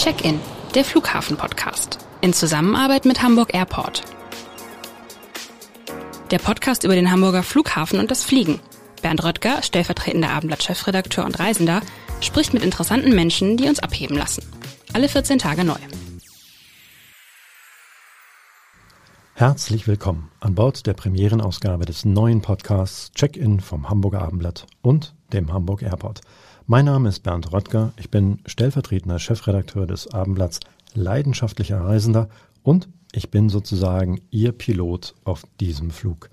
Check-in, der Flughafen-Podcast. In Zusammenarbeit mit Hamburg Airport. Der Podcast über den Hamburger Flughafen und das Fliegen. Bernd Röttger, stellvertretender Abendblatt-Chefredakteur und Reisender, spricht mit interessanten Menschen, die uns abheben lassen. Alle 14 Tage neu. Herzlich willkommen an Bord der Premierenausgabe des neuen Podcasts Check-in vom Hamburger Abendblatt und dem Hamburg Airport. Mein Name ist Bernd Röttger, ich bin stellvertretender Chefredakteur des Abendblatts, leidenschaftlicher Reisender und ich bin sozusagen Ihr Pilot auf diesem Flug.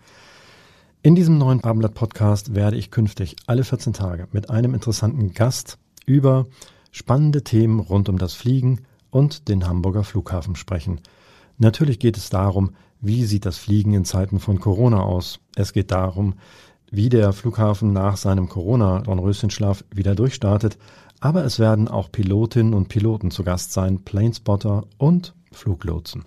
In diesem neuen Abendblatt-Podcast werde ich künftig alle 14 Tage mit einem interessanten Gast über spannende Themen rund um das Fliegen und den Hamburger Flughafen sprechen. Natürlich geht es darum, wie sieht das Fliegen in Zeiten von Corona aus. Es geht darum, wie der Flughafen nach seinem Corona-Dornröschenschlaf wieder durchstartet, aber es werden auch Pilotinnen und Piloten zu Gast sein, Planespotter und Fluglotsen.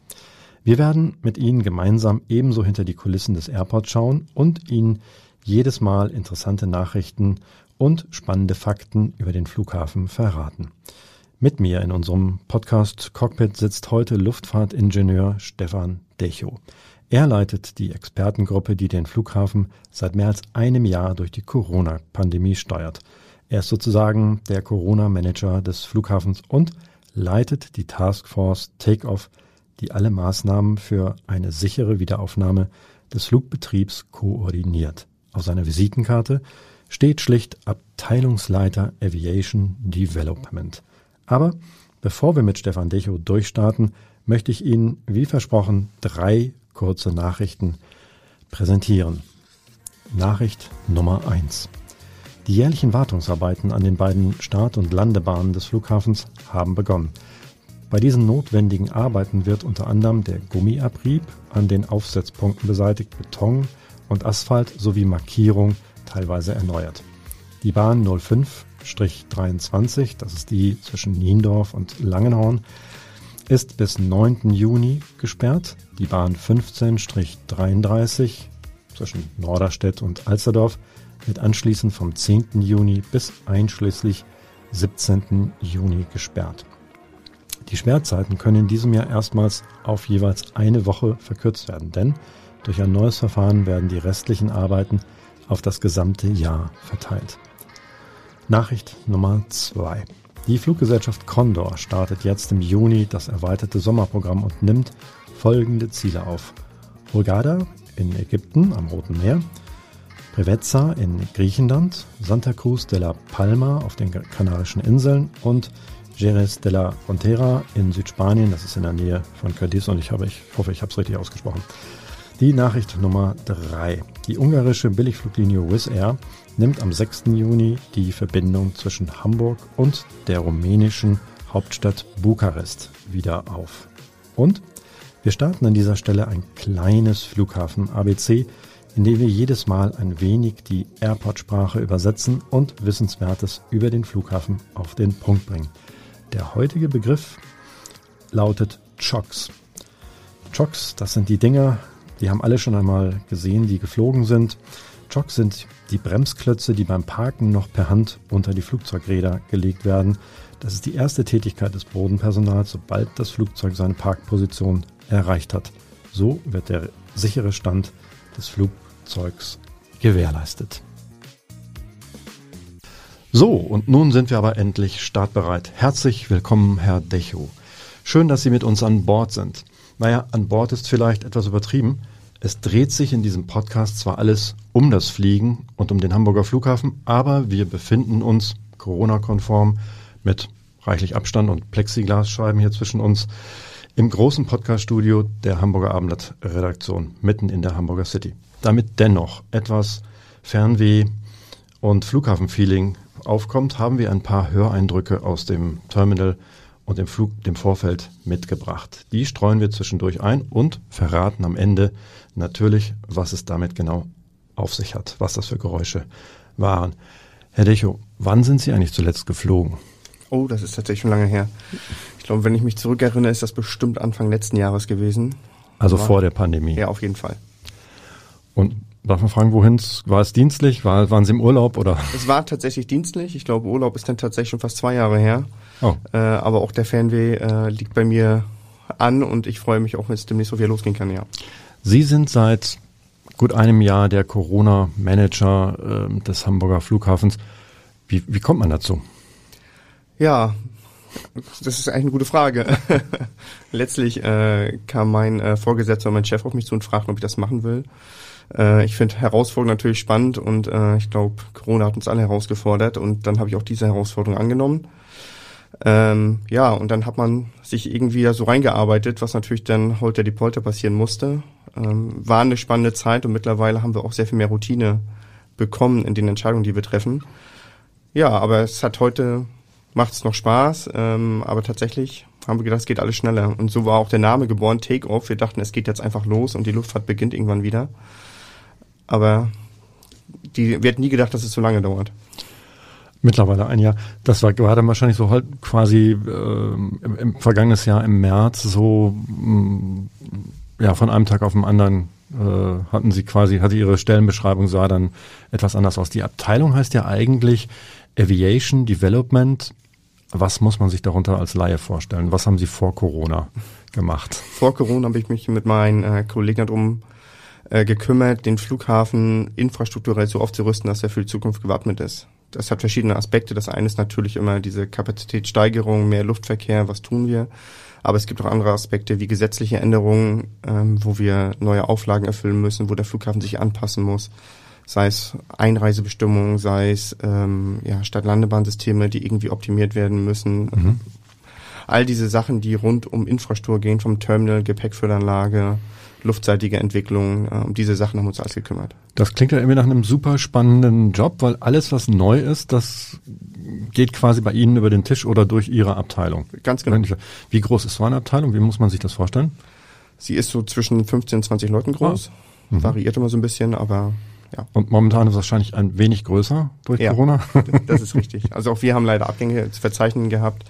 Wir werden mit Ihnen gemeinsam ebenso hinter die Kulissen des Airports schauen und Ihnen jedes Mal interessante Nachrichten und spannende Fakten über den Flughafen verraten. Mit mir in unserem Podcast Cockpit sitzt heute Luftfahrtingenieur Stefan Decho. Er leitet die Expertengruppe, die den Flughafen seit mehr als einem Jahr durch die Corona-Pandemie steuert. Er ist sozusagen der Corona-Manager des Flughafens und leitet die Taskforce Takeoff, die alle Maßnahmen für eine sichere Wiederaufnahme des Flugbetriebs koordiniert. Auf seiner Visitenkarte steht schlicht Abteilungsleiter Aviation Development. Aber bevor wir mit Stefan Decho durchstarten, möchte ich Ihnen, wie versprochen, drei kurze Nachrichten präsentieren. Nachricht Nummer eins: Die jährlichen Wartungsarbeiten an den beiden Start- und Landebahnen des Flughafens haben begonnen. Bei diesen notwendigen Arbeiten wird unter anderem der Gummiabrieb an den Aufsetzpunkten beseitigt, Beton und Asphalt sowie Markierung teilweise erneuert. Die Bahn 05-23, das ist die zwischen Niendorf und Langenhorn, ist bis 9. Juni gesperrt. Die Bahn 15-33 zwischen Norderstedt und Alsterdorf wird anschließend vom 10. Juni bis einschließlich 17. Juni gesperrt. Die Sperrzeiten können in diesem Jahr erstmals auf jeweils eine Woche verkürzt werden, denn durch ein neues Verfahren werden die restlichen Arbeiten auf das gesamte Jahr verteilt. Nachricht Nummer 2. Die Fluggesellschaft Condor startet jetzt im Juni das erweiterte Sommerprogramm und nimmt folgende Ziele auf. Hurghada in Ägypten am Roten Meer, Preveza in Griechenland, Santa Cruz de la Palma auf den Kanarischen Inseln und Jerez de la Frontera in Südspanien, das ist in der Nähe von Cadiz und ich, habe, ich hoffe, ich habe es richtig ausgesprochen. Die Nachricht Nummer 3. Die ungarische Billigfluglinie Wizz Air nimmt am 6. Juni die Verbindung zwischen Hamburg und der rumänischen Hauptstadt Bukarest wieder auf. Und wir starten an dieser Stelle ein kleines Flughafen ABC, in dem wir jedes Mal ein wenig die Airport-Sprache übersetzen und Wissenswertes über den Flughafen auf den Punkt bringen. Der heutige Begriff lautet Chocks. Chocks, das sind die Dinger, die haben alle schon einmal gesehen, die geflogen sind. Chocks sind die Bremsklötze, die beim Parken noch per Hand unter die Flugzeugräder gelegt werden. Das ist die erste Tätigkeit des Bodenpersonals, sobald das Flugzeug seine Parkposition erreicht hat. So wird der sichere Stand des Flugzeugs gewährleistet. So, und nun sind wir aber endlich startbereit. Herzlich willkommen, Herr Decho. Schön, dass Sie mit uns an Bord sind. Naja, an Bord ist vielleicht etwas übertrieben. Es dreht sich in diesem Podcast zwar alles um das Fliegen und um den Hamburger Flughafen, aber wir befinden uns Corona-konform mit reichlich Abstand und Plexiglasscheiben hier zwischen uns im großen Podcast-Studio der Hamburger Abendblatt-Redaktion mitten in der Hamburger City. Damit dennoch etwas Fernweh und Flughafenfeeling aufkommt, haben wir ein paar Höreindrücke aus dem Terminal und dem Flug, dem Vorfeld mitgebracht. Die streuen wir zwischendurch ein und verraten am Ende natürlich, was es damit genau auf sich hat, was das für Geräusche waren. Herr Decho, wann sind Sie eigentlich zuletzt geflogen? Oh, das ist tatsächlich schon lange her. Ich glaube, wenn ich mich zurückerinnere, ist das bestimmt Anfang letzten Jahres gewesen. Also Aber vor der Pandemie. Ja, auf jeden Fall. Und Darf man fragen, wohin? War es dienstlich? War, waren Sie im Urlaub oder? Es war tatsächlich dienstlich. Ich glaube, Urlaub ist dann tatsächlich schon fast zwei Jahre her. Oh. Äh, aber auch der Fernweh äh, liegt bei mir an und ich freue mich auch, wenn es demnächst so wieder losgehen kann, ja. Sie sind seit gut einem Jahr der Corona-Manager äh, des Hamburger Flughafens. Wie, wie kommt man dazu? Ja, das ist eigentlich eine gute Frage. Letztlich äh, kam mein äh, Vorgesetzter und mein Chef auf mich zu und fragten, ob ich das machen will. Äh, ich finde Herausforderungen natürlich spannend und äh, ich glaube, Corona hat uns alle herausgefordert und dann habe ich auch diese Herausforderung angenommen. Ähm, ja, und dann hat man sich irgendwie da so reingearbeitet, was natürlich dann heute die Polter passieren musste. Ähm, war eine spannende Zeit und mittlerweile haben wir auch sehr viel mehr Routine bekommen in den Entscheidungen, die wir treffen. Ja, aber es hat heute, macht es noch Spaß, ähm, aber tatsächlich haben wir gedacht, es geht alles schneller. Und so war auch der Name geboren, Take Off. Wir dachten, es geht jetzt einfach los und die Luftfahrt beginnt irgendwann wieder. Aber die, wir hätten nie gedacht, dass es so lange dauert. Mittlerweile ein Jahr. Das war gerade wahrscheinlich so halt quasi äh, im, im vergangenes Jahr im März so mh, ja von einem Tag auf den anderen äh, hatten sie quasi hatte ihre Stellenbeschreibung sah dann etwas anders aus. Die Abteilung heißt ja eigentlich Aviation Development. Was muss man sich darunter als Laie vorstellen? Was haben Sie vor Corona gemacht? Vor Corona habe ich mich mit meinen äh, Kollegen darum äh, gekümmert, den Flughafen infrastrukturell so aufzurüsten, dass er für die Zukunft gewappnet ist das hat verschiedene Aspekte. Das eine ist natürlich immer diese Kapazitätssteigerung, mehr Luftverkehr, was tun wir. Aber es gibt auch andere Aspekte wie gesetzliche Änderungen, ähm, wo wir neue Auflagen erfüllen müssen, wo der Flughafen sich anpassen muss. Sei es Einreisebestimmungen, sei es ähm, ja, Stadt-Landebahnsysteme, die irgendwie optimiert werden müssen. Mhm. All diese Sachen, die rund um Infrastruktur gehen, vom Terminal, Gepäckfüllanlage, luftseitige Entwicklung. Äh, um diese Sachen haben uns alles gekümmert. Das klingt ja irgendwie nach einem super spannenden Job, weil alles, was neu ist, das geht quasi bei Ihnen über den Tisch oder durch Ihre Abteilung. Ganz genau. Wie groß ist so eine Abteilung? Wie muss man sich das vorstellen? Sie ist so zwischen 15 und 20 Leuten groß. Ah. Mhm. Variiert immer so ein bisschen, aber ja. Und momentan ist es wahrscheinlich ein wenig größer durch ja, Corona? das ist richtig. Also auch wir haben leider Abgänge zu verzeichnen gehabt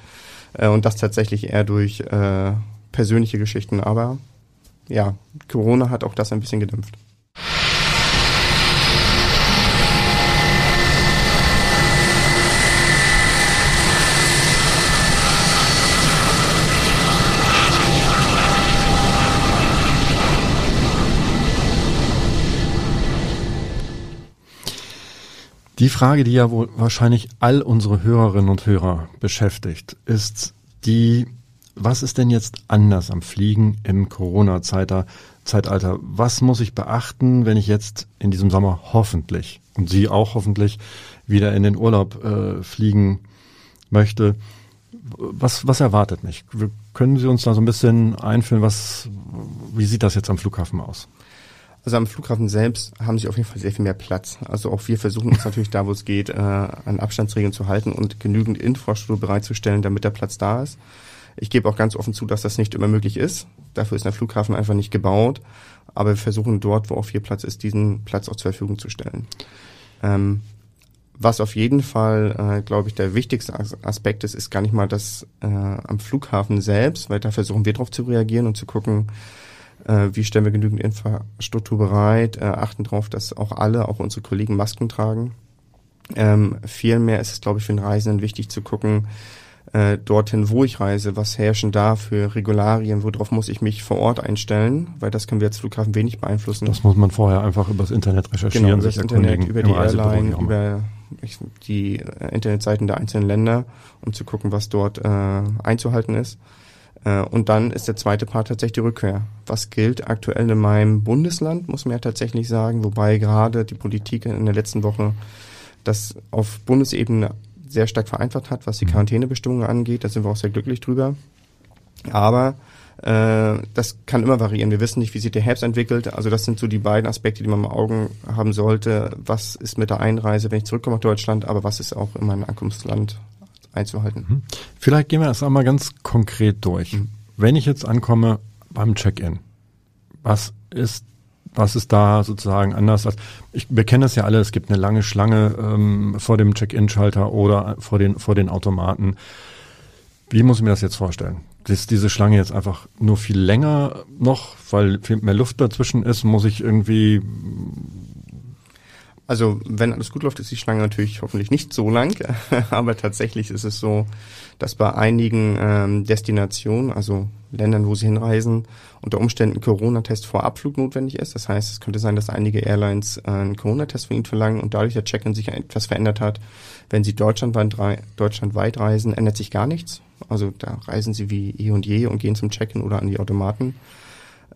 äh, und das tatsächlich eher durch äh, persönliche Geschichten, aber ja, Corona hat auch das ein bisschen gedämpft. Die Frage, die ja wohl wahrscheinlich all unsere Hörerinnen und Hörer beschäftigt, ist die was ist denn jetzt anders am Fliegen im Corona-Zeitalter? Was muss ich beachten, wenn ich jetzt in diesem Sommer hoffentlich und Sie auch hoffentlich wieder in den Urlaub äh, fliegen möchte? Was, was erwartet mich? Können Sie uns da so ein bisschen einführen, was, wie sieht das jetzt am Flughafen aus? Also am Flughafen selbst haben sie auf jeden Fall sehr viel mehr Platz. Also auch wir versuchen uns natürlich da, wo es geht, äh, an Abstandsregeln zu halten und genügend Infrastruktur bereitzustellen, damit der Platz da ist. Ich gebe auch ganz offen zu, dass das nicht immer möglich ist. Dafür ist der Flughafen einfach nicht gebaut. Aber wir versuchen dort, wo auch viel Platz ist, diesen Platz auch zur Verfügung zu stellen. Ähm, was auf jeden Fall, äh, glaube ich, der wichtigste Aspekt ist, ist gar nicht mal das äh, am Flughafen selbst, weil da versuchen wir darauf zu reagieren und zu gucken, äh, wie stellen wir genügend Infrastruktur bereit, äh, achten darauf, dass auch alle, auch unsere Kollegen Masken tragen. Ähm, vielmehr ist es, glaube ich, für den Reisenden wichtig zu gucken, äh, dorthin, wo ich reise, was herrschen da für Regularien, worauf muss ich mich vor Ort einstellen, weil das können wir als Flughafen wenig beeinflussen. Das muss man vorher einfach übers Internet recherchieren, genau, über das Internet, über die Airline, über die Internetseiten der einzelnen Länder, um zu gucken, was dort äh, einzuhalten ist. Äh, und dann ist der zweite Part tatsächlich die Rückkehr. Was gilt aktuell in meinem Bundesland, muss man ja tatsächlich sagen, wobei gerade die Politik in der letzten Woche das auf Bundesebene sehr stark vereinfacht hat, was die mhm. Quarantänebestimmungen angeht. Da sind wir auch sehr glücklich drüber. Aber äh, das kann immer variieren. Wir wissen nicht, wie sich der Herbst entwickelt. Also das sind so die beiden Aspekte, die man im Augen haben sollte. Was ist mit der Einreise, wenn ich zurückkomme nach Deutschland, aber was ist auch in meinem Ankunftsland einzuhalten? Mhm. Vielleicht gehen wir das einmal ganz konkret durch. Mhm. Wenn ich jetzt ankomme beim Check-in, was ist was ist da sozusagen anders? Als, ich, wir kennen das ja alle, es gibt eine lange Schlange ähm, vor dem Check-in-Schalter oder vor den, vor den Automaten. Wie muss ich mir das jetzt vorstellen? Ist diese Schlange jetzt einfach nur viel länger noch, weil viel mehr Luft dazwischen ist? Muss ich irgendwie Also wenn alles gut läuft, ist die Schlange natürlich hoffentlich nicht so lang, aber tatsächlich ist es so, dass bei einigen ähm, Destinationen, also Ländern, wo sie hinreisen, unter Umständen Corona-Test vor Abflug notwendig ist. Das heißt, es könnte sein, dass einige Airlines äh, einen Corona-Test von ihnen verlangen und dadurch der Check-in sich etwas verändert hat. Wenn sie deutschlandweit, deutschlandweit reisen, ändert sich gar nichts. Also da reisen sie wie eh und je und gehen zum Check-in oder an die Automaten.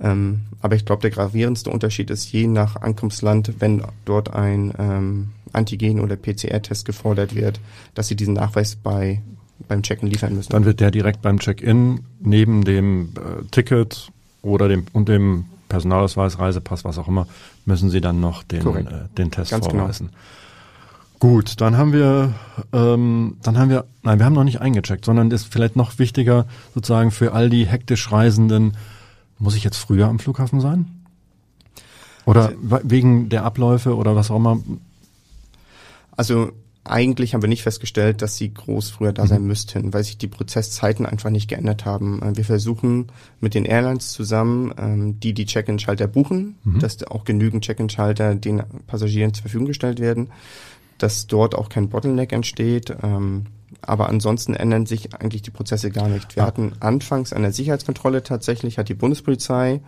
Ähm, aber ich glaube, der gravierendste Unterschied ist je nach Ankunftsland, wenn dort ein ähm, Antigen- oder PCR-Test gefordert wird, dass sie diesen Nachweis bei beim Check-in liefern müssen. Dann wird der direkt beim Check-in neben dem äh, Ticket oder dem und dem Personalausweis, Reisepass, was auch immer, müssen Sie dann noch den, äh, den Test Ganz genau. vorweisen. Genau. Gut, dann haben wir, ähm, dann haben wir, nein, wir haben noch nicht eingecheckt, sondern ist vielleicht noch wichtiger sozusagen für all die hektisch Reisenden, muss ich jetzt früher am Flughafen sein? Oder also, wegen der Abläufe oder was auch immer? Also eigentlich haben wir nicht festgestellt, dass sie groß früher da sein mhm. müssten, weil sich die Prozesszeiten einfach nicht geändert haben. Äh, wir versuchen mit den Airlines zusammen, ähm, die die Check-in-Schalter buchen, mhm. dass auch genügend Check-in-Schalter den Passagieren zur Verfügung gestellt werden, dass dort auch kein Bottleneck entsteht. Aber ansonsten ändern sich eigentlich die Prozesse gar nicht. Wir ah. hatten anfangs an der Sicherheitskontrolle tatsächlich, hat die Bundespolizei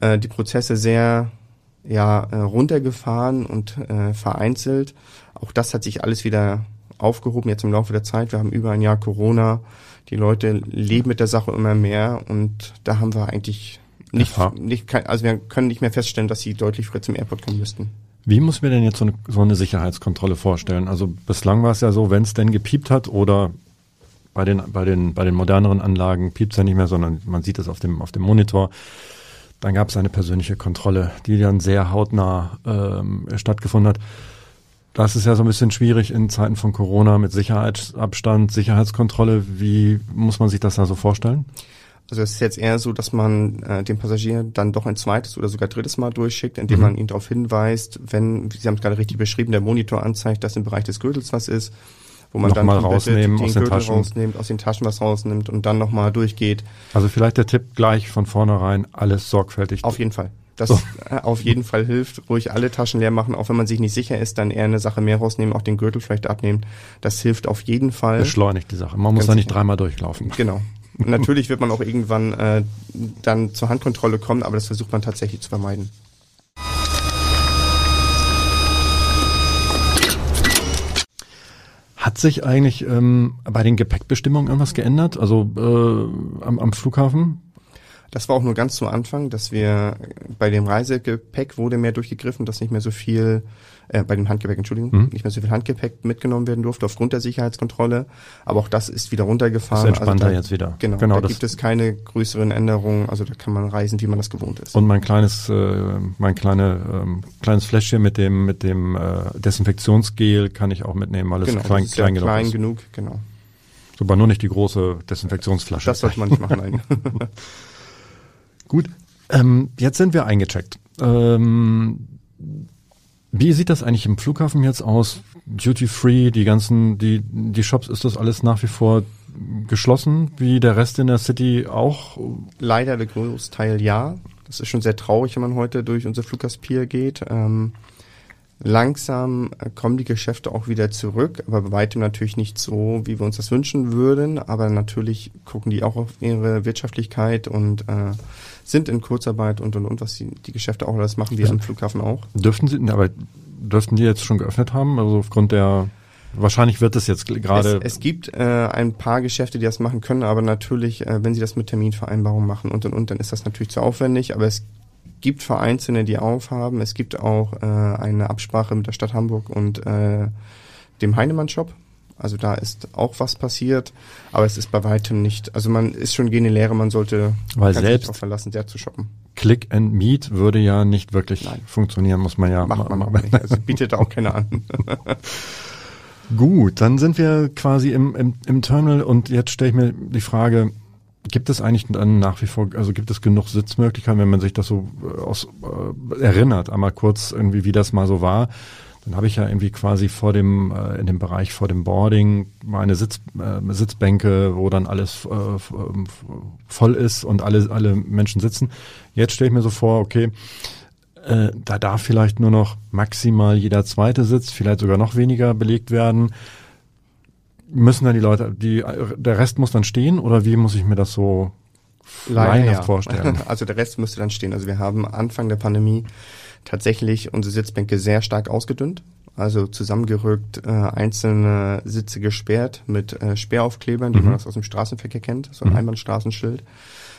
äh, die Prozesse sehr ja, äh, runtergefahren und äh, vereinzelt. Auch das hat sich alles wieder aufgehoben jetzt im Laufe der Zeit. Wir haben über ein Jahr Corona. Die Leute leben mit der Sache immer mehr und da haben wir eigentlich nicht, nicht also wir können nicht mehr feststellen, dass sie deutlich früher zum Airport kommen müssten. Wie muss mir denn jetzt so eine, Sicherheitskontrolle vorstellen? Also bislang war es ja so, wenn es denn gepiept hat oder bei den, bei den, bei den moderneren Anlagen piept es ja nicht mehr, sondern man sieht es auf dem, auf dem Monitor. Dann gab es eine persönliche Kontrolle, die dann sehr hautnah ähm, stattgefunden hat. Das ist ja so ein bisschen schwierig in Zeiten von Corona mit Sicherheitsabstand, Sicherheitskontrolle. Wie muss man sich das da so vorstellen? Also es ist jetzt eher so, dass man äh, den Passagier dann doch ein zweites oder sogar drittes Mal durchschickt, indem mhm. man ihn darauf hinweist, wenn, Sie haben es gerade richtig beschrieben, der Monitor anzeigt, dass im Bereich des Gürtels was ist, wo man noch dann mal rausnehmen den aus den den Taschen. rausnimmt, aus den Taschen was rausnimmt und dann nochmal durchgeht. Also vielleicht der Tipp gleich von vornherein, alles sorgfältig. Auf jeden Fall. Das so. Äh, auf jeden Fall hilft, ruhig alle Taschen leer machen, auch wenn man sich nicht sicher ist, dann eher eine Sache mehr rausnehmen, auch den Gürtel vielleicht abnehmen. Das hilft auf jeden Fall. Beschleunigt die Sache. Man muss da nicht dreimal durchlaufen. Genau. Natürlich wird man auch irgendwann äh, dann zur Handkontrolle kommen, aber das versucht man tatsächlich zu vermeiden. Hat sich eigentlich ähm, bei den Gepäckbestimmungen irgendwas geändert? Also äh, am, am Flughafen? Das war auch nur ganz zu Anfang, dass wir bei dem Reisegepäck wurde mehr durchgegriffen, dass nicht mehr so viel äh, bei dem Handgepäck, Entschuldigung, mhm. nicht mehr so viel Handgepäck mitgenommen werden durfte aufgrund der Sicherheitskontrolle. Aber auch das ist wieder runtergefahren. Das ist entspannter also da, jetzt wieder. Genau, genau da gibt es keine größeren Änderungen. Also da kann man reisen, wie man das gewohnt ist. Und mein kleines, äh, mein kleine, ähm, kleines Fläschchen mit dem mit dem äh, Desinfektionsgel kann ich auch mitnehmen, weil es genau, klein, klein, genug klein ist. genug, genau. Super, nur nicht die große Desinfektionsflasche. Das sollte man nicht machen, nein. Gut, ähm, jetzt sind wir eingecheckt. Ähm, wie sieht das eigentlich im Flughafen jetzt aus? Duty Free, die ganzen, die, die Shops, ist das alles nach wie vor geschlossen, wie der Rest in der City auch? Leider der Großteil ja. Das ist schon sehr traurig, wenn man heute durch unser Fluggaspier geht. Ähm, langsam kommen die Geschäfte auch wieder zurück, aber bei weitem natürlich nicht so, wie wir uns das wünschen würden. Aber natürlich gucken die auch auf ihre Wirtschaftlichkeit und äh, sind in Kurzarbeit und und und, was die, die Geschäfte auch alles machen, wir also, am Flughafen auch. Dürften sie, aber dürften die jetzt schon geöffnet haben? Also aufgrund der Wahrscheinlich wird es jetzt gerade. Es, es gibt äh, ein paar Geschäfte, die das machen können, aber natürlich, äh, wenn sie das mit Terminvereinbarung machen und und und, dann ist das natürlich zu aufwendig. Aber es gibt Vereinzelte, die aufhaben. Es gibt auch äh, eine Absprache mit der Stadt Hamburg und äh, dem Heinemann Shop. Also da ist auch was passiert, aber es ist bei weitem nicht. Also man ist schon gehen Lehre, man sollte Weil selbst sich verlassen, sehr zu shoppen. Click and Meet würde ja nicht wirklich Nein. funktionieren, muss man ja. Macht man auch nicht. Also bietet auch keiner an. Gut, dann sind wir quasi im, im, im Terminal und jetzt stelle ich mir die Frage, gibt es eigentlich dann nach wie vor, also gibt es genug Sitzmöglichkeiten, wenn man sich das so äh, aus, äh, erinnert, einmal kurz irgendwie, wie das mal so war? Dann habe ich ja irgendwie quasi vor dem, äh, in dem Bereich vor dem Boarding meine Sitz, äh, Sitzbänke, wo dann alles äh, ähm, voll ist und alle, alle Menschen sitzen. Jetzt stelle ich mir so vor, okay, äh, da darf vielleicht nur noch maximal jeder zweite Sitz, vielleicht sogar noch weniger belegt werden. Müssen dann die Leute, die, der Rest muss dann stehen oder wie muss ich mir das so Leider ja. vorstellen? Also der Rest müsste dann stehen. Also wir haben Anfang der Pandemie tatsächlich unsere Sitzbänke sehr stark ausgedünnt. Also zusammengerückt, äh, einzelne Sitze gesperrt mit äh, Sperraufklebern, die mhm. man das aus dem Straßenverkehr kennt, so ein mhm. Einbahnstraßenschild.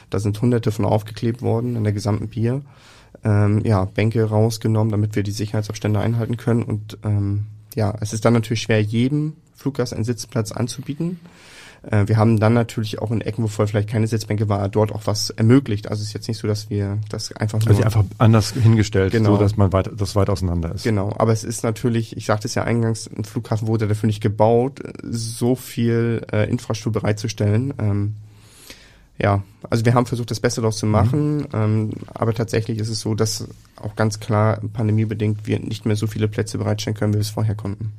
Da sind hunderte von aufgeklebt worden in der gesamten Bier. Ähm, ja, Bänke rausgenommen, damit wir die Sicherheitsabstände einhalten können. Und ähm, ja, es ist dann natürlich schwer, jedem Fluggast einen Sitzplatz anzubieten. Äh, wir haben dann natürlich auch in Ecken, wo vorher vielleicht keine Sitzbänke war, dort auch was ermöglicht. Also es ist jetzt nicht so, dass wir das einfach nur... Also einfach anders hingestellt, genau. so dass man weit, das weit auseinander ist. Genau, aber es ist natürlich, ich sagte es ja eingangs, ein Flughafen wurde dafür nicht gebaut, so viel äh, Infrastruktur bereitzustellen. Ähm, ja, also wir haben versucht, das Beste daraus zu machen, mhm. ähm, aber tatsächlich ist es so, dass auch ganz klar pandemiebedingt wir nicht mehr so viele Plätze bereitstellen können, wie wir es vorher konnten.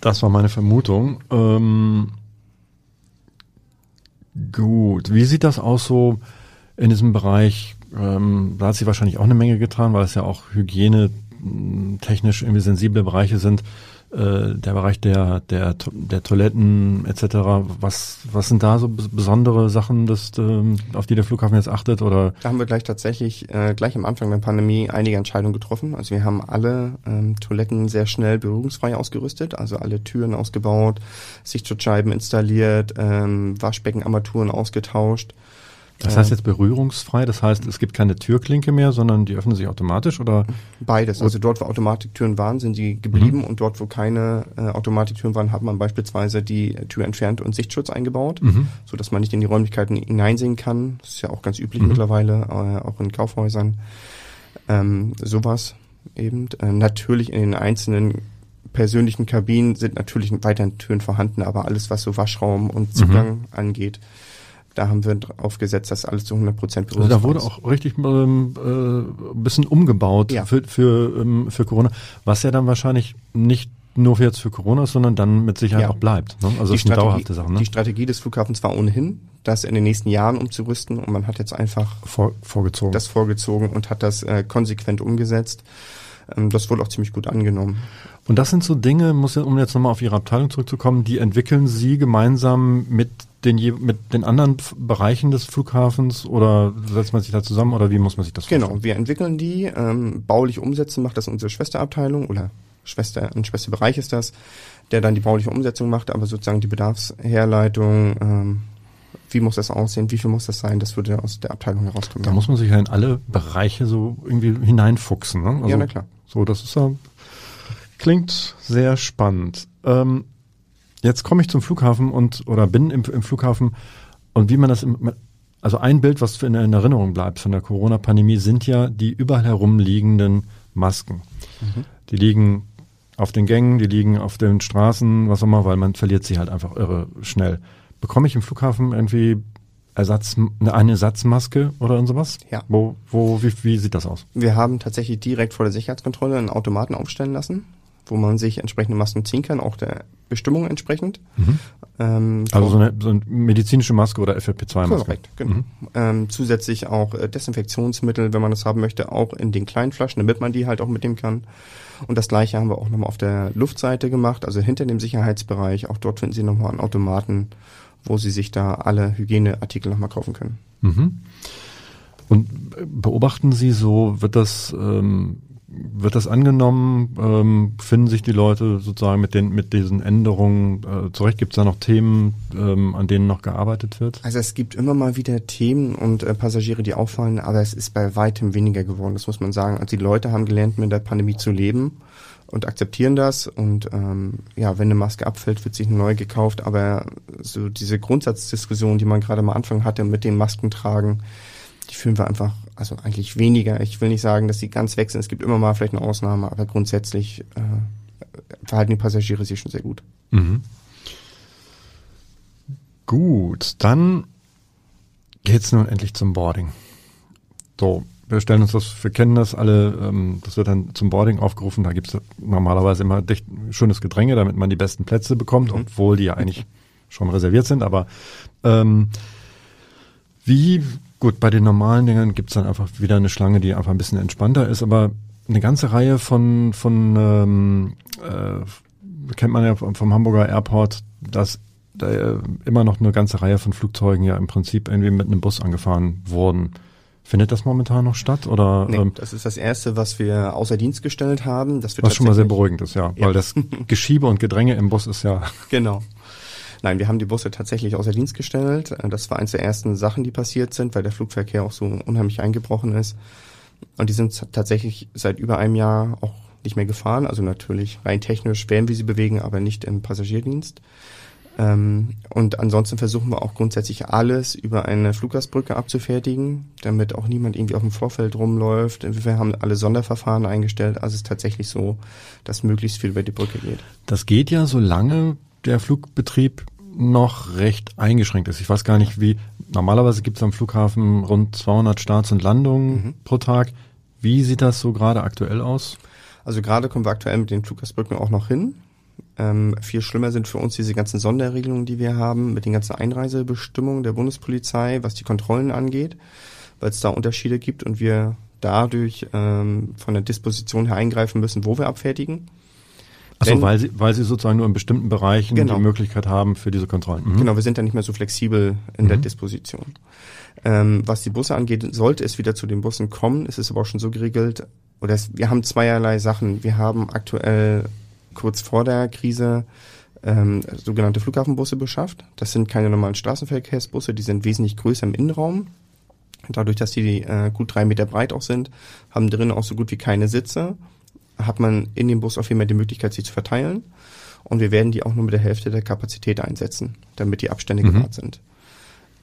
Das war meine Vermutung. Ähm, gut, wie sieht das aus so in diesem Bereich? Ähm, da hat sie wahrscheinlich auch eine Menge getan, weil es ja auch Hygiene technisch irgendwie sensible Bereiche sind äh, der Bereich der, der, der Toiletten etc. Was, was sind da so besondere Sachen, dass, ähm, auf die der Flughafen jetzt achtet? Oder? Da haben wir gleich tatsächlich äh, gleich am Anfang der Pandemie einige Entscheidungen getroffen. Also wir haben alle ähm, Toiletten sehr schnell berührungsfrei ausgerüstet, also alle Türen ausgebaut, Sichtschutzscheiben installiert, ähm, Waschbeckenarmaturen ausgetauscht. Das heißt jetzt berührungsfrei, das heißt, es gibt keine Türklinke mehr, sondern die öffnen sich automatisch oder? Beides. Also dort, wo Automatiktüren waren, sind sie geblieben mhm. und dort, wo keine äh, Automatiktüren waren, hat man beispielsweise die Tür entfernt und Sichtschutz eingebaut, mhm. so dass man nicht in die Räumlichkeiten hineinsehen kann. Das ist ja auch ganz üblich mhm. mittlerweile, äh, auch in Kaufhäusern. Ähm, sowas eben. Äh, natürlich in den einzelnen persönlichen Kabinen sind natürlich weiterhin Türen vorhanden, aber alles, was so Waschraum und Zugang mhm. angeht, da haben wir drauf gesetzt, dass alles zu 100 Prozent Also da wurde auch richtig ähm, äh, ein bisschen umgebaut ja. für, für, ähm, für Corona, was ja dann wahrscheinlich nicht nur für jetzt für Corona ist, sondern dann mit Sicherheit ja. auch bleibt. Ne? Also die das ist eine dauerhafte Sache. Ne? Die Strategie des Flughafens war ohnehin, das in den nächsten Jahren umzurüsten und man hat jetzt einfach Vor, vorgezogen. das vorgezogen und hat das äh, konsequent umgesetzt. Ähm, das wurde auch ziemlich gut angenommen. Und das sind so Dinge, muss, um jetzt nochmal auf Ihre Abteilung zurückzukommen, die entwickeln Sie gemeinsam mit den, mit den anderen Bereichen des Flughafens oder setzt man sich da zusammen oder wie muss man sich das genau, vorstellen? Genau, wir entwickeln die, ähm, baulich umsetzen macht das unsere Schwesterabteilung oder Schwester, ein Schwesterbereich ist das, der dann die bauliche Umsetzung macht, aber sozusagen die Bedarfsherleitung, ähm, wie muss das aussehen, wie viel muss das sein, das würde aus der Abteilung herauskommen. Da muss man sich ja in alle Bereiche so irgendwie hineinfuchsen. Ne? Also, ja, na klar. So, das ist ja, klingt sehr spannend. Ähm, Jetzt komme ich zum Flughafen und oder bin im, im Flughafen und wie man das im, also ein Bild, was in, in Erinnerung bleibt von der Corona-Pandemie, sind ja die überall herumliegenden Masken. Mhm. Die liegen auf den Gängen, die liegen auf den Straßen, was auch immer, weil man verliert sie halt einfach irre schnell. Bekomme ich im Flughafen irgendwie Ersatz, eine Ersatzmaske oder sowas? Ja. Wo, wo, wie, wie sieht das aus? Wir haben tatsächlich direkt vor der Sicherheitskontrolle einen Automaten aufstellen lassen wo man sich entsprechende Masken ziehen kann, auch der Bestimmung entsprechend. Mhm. Ähm, also so eine, so eine, medizinische Maske oder FFP2-Maske. Korrekt, genau. Mhm. Ähm, zusätzlich auch äh, Desinfektionsmittel, wenn man das haben möchte, auch in den kleinen Flaschen, damit man die halt auch mitnehmen kann. Und das gleiche haben wir auch nochmal auf der Luftseite gemacht, also hinter dem Sicherheitsbereich. Auch dort finden Sie nochmal einen Automaten, wo Sie sich da alle Hygieneartikel nochmal kaufen können. Mhm. Und beobachten Sie so, wird das ähm, wird das angenommen? Ähm, finden sich die Leute sozusagen mit den mit diesen Änderungen äh, zurecht? Gibt es da noch Themen, ähm, an denen noch gearbeitet wird? Also es gibt immer mal wieder Themen und äh, Passagiere, die auffallen, aber es ist bei weitem weniger geworden. Das muss man sagen. Also die Leute haben gelernt, mit der Pandemie zu leben und akzeptieren das. Und ähm, ja, wenn eine Maske abfällt, wird sich eine neue gekauft. Aber so diese Grundsatzdiskussion, die man gerade am Anfang hatte mit dem Maskentragen, die führen wir einfach also eigentlich weniger. Ich will nicht sagen, dass sie ganz weg sind. Es gibt immer mal vielleicht eine Ausnahme, aber grundsätzlich äh, verhalten die Passagiere sich schon sehr gut. Mhm. Gut, dann geht's nun endlich zum Boarding. So, wir stellen uns das, wir kennen das alle, ähm, das wird dann zum Boarding aufgerufen, da gibt's normalerweise immer dicht, schönes Gedränge, damit man die besten Plätze bekommt, mhm. obwohl die ja eigentlich schon reserviert sind, aber ähm, wie Gut, bei den normalen Dingern gibt's dann einfach wieder eine Schlange, die einfach ein bisschen entspannter ist, aber eine ganze Reihe von, von ähm, äh, kennt man ja vom Hamburger Airport, dass da äh, immer noch eine ganze Reihe von Flugzeugen ja im Prinzip irgendwie mit einem Bus angefahren wurden. Findet das momentan noch statt? Oder, nee, ähm, das ist das Erste, was wir außer Dienst gestellt haben. Das wird was schon mal sehr beruhigend ist, ja. ja. Weil das Geschiebe und Gedränge im Bus ist ja... Genau. Nein, wir haben die Busse tatsächlich außer Dienst gestellt. Äh, das war eines der ersten Sachen, die passiert sind, weil der Flugverkehr auch so unheimlich eingebrochen ist. Und die sind tatsächlich seit über einem Jahr auch nicht mehr gefahren. Also natürlich rein technisch werden wir sie bewegen, aber nicht im Passagierdienst. Ähm, und ansonsten versuchen wir auch grundsätzlich alles über eine Fluggastbrücke abzufertigen, damit auch niemand irgendwie auf dem Vorfeld rumläuft. Wir haben alle Sonderverfahren eingestellt. Also es ist tatsächlich so, dass möglichst viel über die Brücke geht. Das geht ja, solange der Flugbetrieb noch recht eingeschränkt ist. Ich weiß gar nicht, wie. Normalerweise gibt es am Flughafen rund 200 Starts und Landungen mhm. pro Tag. Wie sieht das so gerade aktuell aus? Also gerade kommen wir aktuell mit den Fluggastbrücken auch noch hin. Ähm, viel schlimmer sind für uns diese ganzen Sonderregelungen, die wir haben mit den ganzen Einreisebestimmungen der Bundespolizei, was die Kontrollen angeht, weil es da Unterschiede gibt und wir dadurch ähm, von der Disposition her eingreifen müssen, wo wir abfertigen. Achso, weil sie, weil sie sozusagen nur in bestimmten Bereichen genau. die Möglichkeit haben für diese Kontrollen. Mhm. Genau, wir sind da nicht mehr so flexibel in mhm. der Disposition. Ähm, was die Busse angeht, sollte es wieder zu den Bussen kommen, ist es aber auch schon so geregelt, oder es, wir haben zweierlei Sachen. Wir haben aktuell kurz vor der Krise ähm, sogenannte Flughafenbusse beschafft. Das sind keine normalen Straßenverkehrsbusse, die sind wesentlich größer im Innenraum. Dadurch, dass die äh, gut drei Meter breit auch sind, haben drinnen auch so gut wie keine Sitze hat man in dem Bus auf jeden Fall die Möglichkeit, sie zu verteilen. Und wir werden die auch nur mit der Hälfte der Kapazität einsetzen, damit die Abstände mhm. gewahrt sind.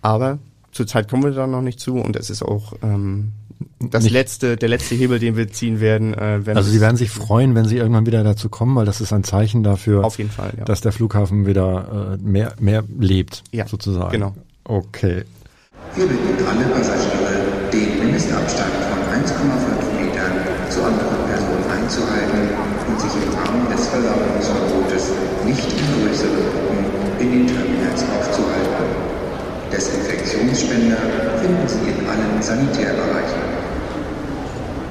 Aber zurzeit kommen wir da noch nicht zu und es ist auch ähm, das nicht. letzte, der letzte Hebel, den wir ziehen werden. Äh, wenn also Sie werden sich freuen, wenn Sie irgendwann wieder dazu kommen, weil das ist ein Zeichen dafür, auf jeden Fall, ja. dass der Flughafen wieder äh, mehr, mehr lebt, ja, sozusagen. Genau. Okay. Wir bitten alle Passagiere, den Mindestabstand von 1,5 Metern zu anderen einzuhalten und sich im Rahmen des Verlagerungsverbotes nicht in größeren Gruppen in den Terminals aufzuhalten. Desinfektionsspender finden Sie in allen Sanitärbereichen.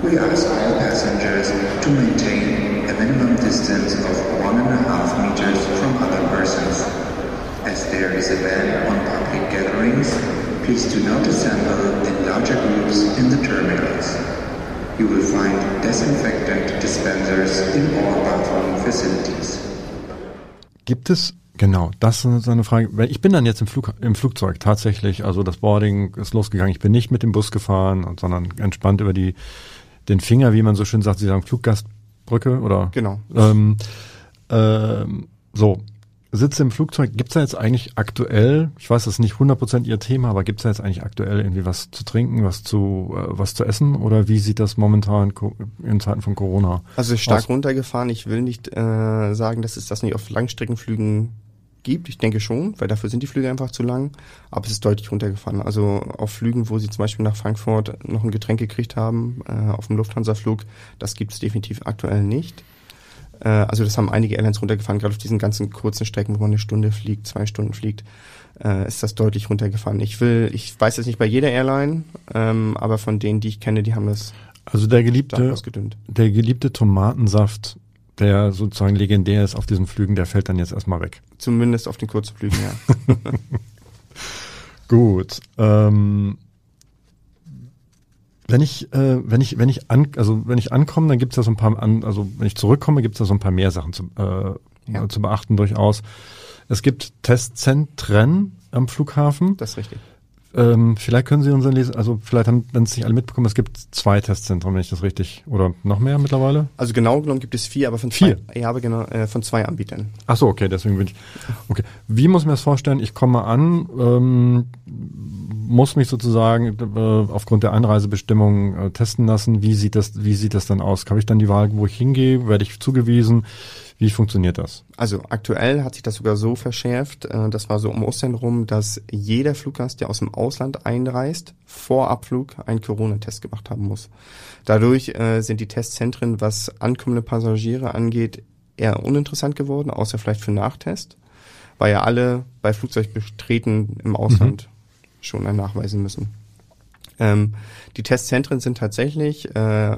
We ask all passengers to maintain a minimum distance of one and a half meters from other persons. As there is a ban on public gatherings, please do not assemble in larger groups in the terminals. You will find disinfectant dispensers in all bathroom facilities. Gibt es Genau, das ist eine Frage. Ich bin dann jetzt im, Flug, im Flugzeug tatsächlich. Also das Boarding ist losgegangen. Ich bin nicht mit dem Bus gefahren, sondern entspannt über die den Finger, wie man so schön sagt. Sie sagen Fluggastbrücke oder? Genau. Ähm, ähm, so, sitze im Flugzeug, gibt's da jetzt eigentlich aktuell, ich weiß, das ist nicht 100% Ihr Thema, aber gibt's da jetzt eigentlich aktuell irgendwie was zu trinken, was zu, äh, was zu essen oder wie sieht das momentan in Zeiten von Corona Also stark aus? runtergefahren. Ich will nicht äh, sagen, dass es das nicht auf Langstreckenflügen gibt. Ich denke schon, weil dafür sind die Flüge einfach zu lang. Aber es ist deutlich runtergefahren. Also auf Flügen, wo sie zum Beispiel nach Frankfurt noch ein Getränk gekriegt haben, äh, auf dem Lufthansa-Flug, das gibt es definitiv aktuell nicht. Äh, also das haben einige Airlines runtergefahren, gerade auf diesen ganzen kurzen Strecken, wo man eine Stunde fliegt, zwei Stunden fliegt, äh, ist das deutlich runtergefahren. Ich will, ich weiß das nicht bei jeder Airline, ähm, aber von denen, die ich kenne, die haben das also der geliebte, der geliebte Tomatensaft, der sozusagen legendär ist auf diesen Flügen, der fällt dann jetzt erstmal weg. Zumindest auf den kurzen Flügen, ja. Gut. Ähm, wenn ich, äh, wenn ich, wenn ich an, also wenn ich ankomme, dann gibt es da so ein paar, an, also wenn ich zurückkomme, gibt es da so ein paar mehr Sachen zu, äh, ja. zu beachten durchaus. Es gibt Testzentren am Flughafen. Das ist richtig. Ähm, vielleicht können Sie unseren Lesen, also vielleicht haben es nicht alle mitbekommen, es gibt zwei Testzentren, wenn ich das richtig, oder noch mehr mittlerweile? Also genau genommen gibt es vier, aber von vier? zwei, ja, aber genau, äh, von zwei Anbietern. Ach so, okay, deswegen bin ich, okay. Wie muss ich mir das vorstellen? Ich komme an, ähm, muss mich sozusagen äh, aufgrund der Einreisebestimmungen äh, testen lassen. Wie sieht das, wie sieht das dann aus? Habe ich dann die Wahl, wo ich hingehe? Werde ich zugewiesen? Wie funktioniert das? Also aktuell hat sich das sogar so verschärft, äh, das war so um Ostern rum, dass jeder Fluggast, der aus dem Ausland einreist, vor Abflug einen Corona-Test gemacht haben muss. Dadurch äh, sind die Testzentren, was ankommende Passagiere angeht, eher uninteressant geworden, außer vielleicht für Nachtest, weil ja alle bei Flugzeugbetreten im Ausland mhm. Schon nachweisen müssen. Ähm, die Testzentren sind tatsächlich äh,